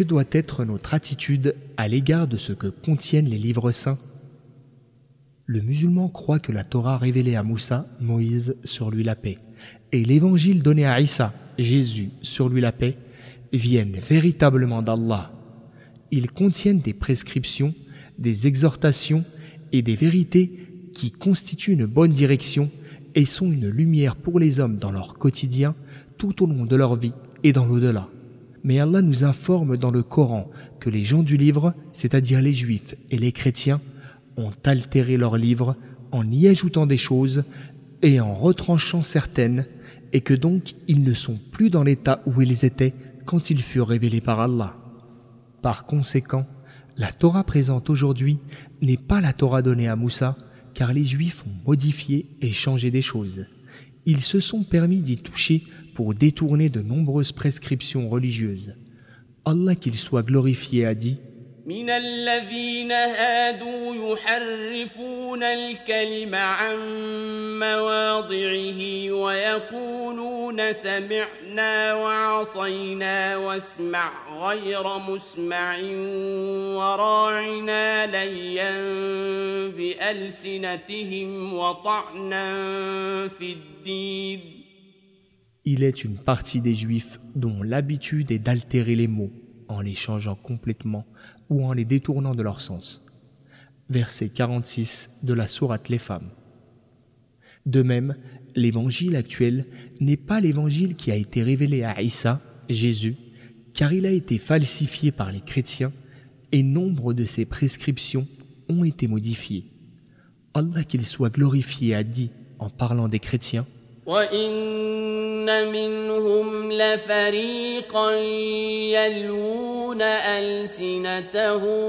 que doit être notre attitude à l'égard de ce que contiennent les livres saints Le musulman croit que la Torah révélée à Moussa, Moïse, sur lui la paix, et l'évangile donné à Issa, Jésus, sur lui la paix, viennent véritablement d'Allah. Ils contiennent des prescriptions, des exhortations et des vérités qui constituent une bonne direction et sont une lumière pour les hommes dans leur quotidien, tout au long de leur vie et dans l'au-delà. Mais Allah nous informe dans le Coran que les gens du livre, c'est-à-dire les juifs et les chrétiens, ont altéré leur livre en y ajoutant des choses et en retranchant certaines, et que donc ils ne sont plus dans l'état où ils étaient quand ils furent révélés par Allah. Par conséquent, la Torah présente aujourd'hui n'est pas la Torah donnée à Moussa, car les Juifs ont modifié et changé des choses. Ils se sont permis d'y toucher pour détourner de nombreuses prescriptions religieuses. Allah qu'il soit glorifié a dit من الذين هادوا يحرفون الكلم عن مواضعه ويقولون سمعنا وعصينا واسمع غير مسمع وراعنا ليا بألسنتهم وطعنا في الدين il est une partie des Juifs dont l'habitude est d'altérer les mots en les changeant complètement ou en les détournant de leur sens. Verset 46 de la Sourate Les Femmes. De même, l'évangile actuel n'est pas l'évangile qui a été révélé à Issa, Jésus, car il a été falsifié par les chrétiens et nombre de ses prescriptions ont été modifiées. Allah qu'il soit glorifié a dit en parlant des chrétiens وإن منهم لفريقا يلوون ألسنتهم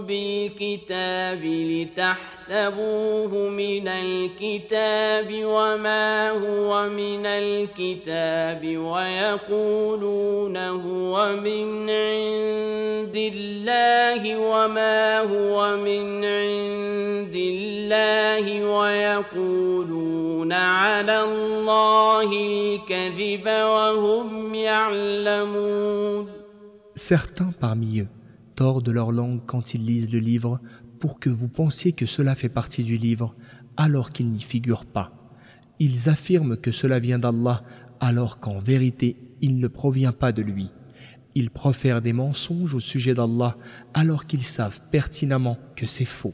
بالكتاب لتحسبوه من الكتاب وما هو من الكتاب ويقولون هو من عند الله وما هو من عند الله ويقولون على الله الكذب وهم يعلمون Certains parmi eux tordent leur langue quand ils lisent le livre pour que vous pensiez que cela fait partie du livre alors qu'il n'y figure pas. Ils affirment que cela vient d'Allah alors qu'en vérité il ne provient pas de lui. Ils profèrent des mensonges au sujet d'Allah alors qu'ils savent pertinemment que c'est faux.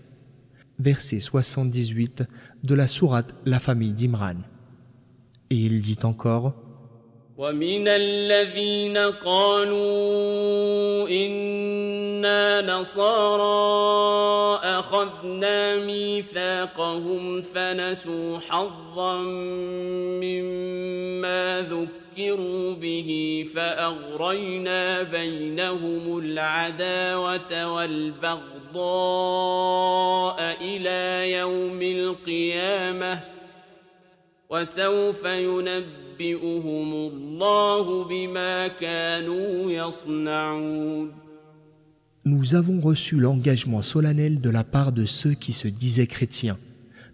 Verset 78 de la sourate La famille d'Imran. Et il dit encore ومن الذين قالوا إنا نصارى أخذنا ميثاقهم فنسوا حظا مما ذكروا به فأغرينا بينهم العداوة والبغضاء إلى يوم القيامة وسوف ينبئهم الله بما كانوا يصنعون Nous avons reçu l'engagement solennel de la part de ceux qui se disaient chrétiens,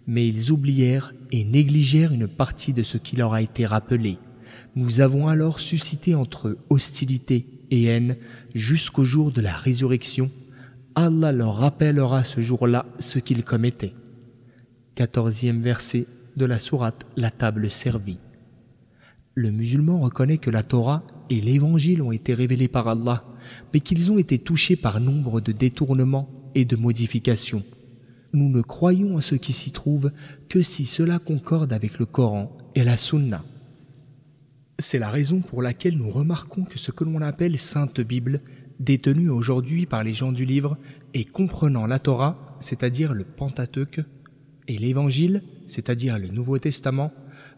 mais ils oublièrent et négligèrent une partie de ce qui leur a été rappelé. Nous avons alors suscité entre hostilité et haine jusqu'au jour de la résurrection. Allah leur rappellera ce jour-là ce qu'ils commettaient. Quatorzième verset de la sourate La table servie. Le musulman reconnaît que la Torah et l'Évangile ont été révélés par Allah, mais qu'ils ont été touchés par nombre de détournements et de modifications. Nous ne croyons en ce qui s'y trouve que si cela concorde avec le Coran et la Sunna. C'est la raison pour laquelle nous remarquons que ce que l'on appelle Sainte Bible, détenue aujourd'hui par les gens du livre et comprenant la Torah, c'est-à-dire le Pentateuque, et l'Évangile, c'est-à-dire le Nouveau Testament,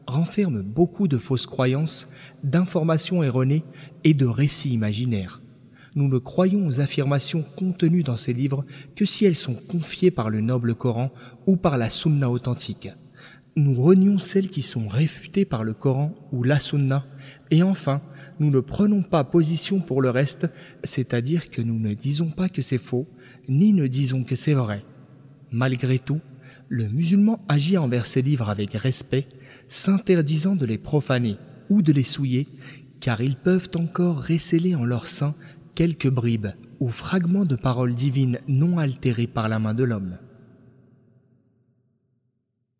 renferme beaucoup de fausses croyances, d'informations erronées et de récits imaginaires. Nous ne croyons aux affirmations contenues dans ces livres que si elles sont confiées par le noble Coran ou par la Sunna authentique. Nous renions celles qui sont réfutées par le Coran ou la Sunna. Et enfin, nous ne prenons pas position pour le reste, c'est-à-dire que nous ne disons pas que c'est faux, ni ne disons que c'est vrai. Malgré tout, le musulman agit envers ces livres avec respect, s'interdisant de les profaner ou de les souiller, car ils peuvent encore récéler en leur sein quelques bribes ou fragments de paroles divines non altérées par la main de l'homme.